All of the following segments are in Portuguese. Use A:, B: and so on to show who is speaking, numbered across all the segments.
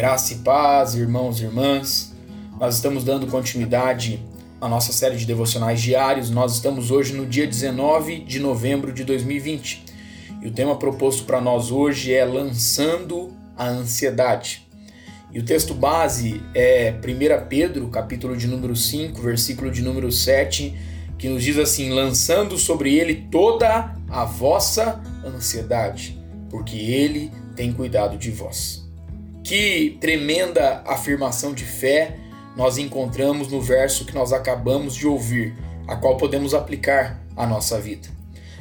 A: Graça e paz, irmãos e irmãs. Nós estamos dando continuidade à nossa série de devocionais diários. Nós estamos hoje no dia 19 de novembro de 2020. E o tema proposto para nós hoje é lançando a ansiedade. E o texto base é 1 Pedro, capítulo de número 5, versículo de número 7, que nos diz assim: lançando sobre ele toda a vossa ansiedade, porque ele tem cuidado de vós. Que tremenda afirmação de fé nós encontramos no verso que nós acabamos de ouvir, a qual podemos aplicar à nossa vida.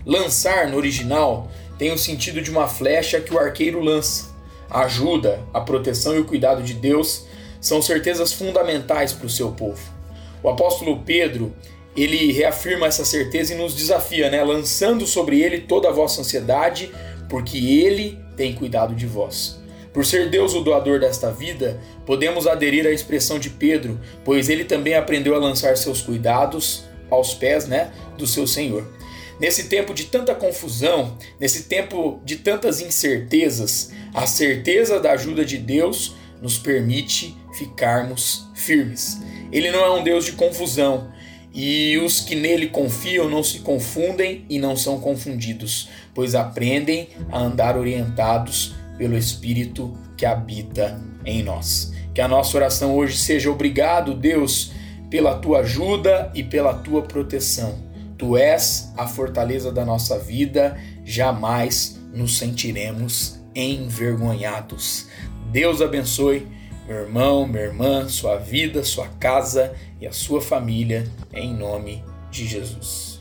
A: Lançar no original tem o sentido de uma flecha que o arqueiro lança. A ajuda, a proteção e o cuidado de Deus são certezas fundamentais para o seu povo. O apóstolo Pedro, ele reafirma essa certeza e nos desafia, né? lançando sobre ele toda a vossa ansiedade, porque ele tem cuidado de vós. Por ser Deus o doador desta vida, podemos aderir à expressão de Pedro, pois ele também aprendeu a lançar seus cuidados aos pés né, do seu Senhor. Nesse tempo de tanta confusão, nesse tempo de tantas incertezas, a certeza da ajuda de Deus nos permite ficarmos firmes. Ele não é um Deus de confusão, e os que nele confiam não se confundem e não são confundidos, pois aprendem a andar orientados pelo Espírito que habita em nós. Que a nossa oração hoje seja obrigado, Deus, pela tua ajuda e pela tua proteção. Tu és a fortaleza da nossa vida, jamais nos sentiremos envergonhados. Deus abençoe meu irmão, minha irmã, sua vida, sua casa e a sua família, em nome de Jesus.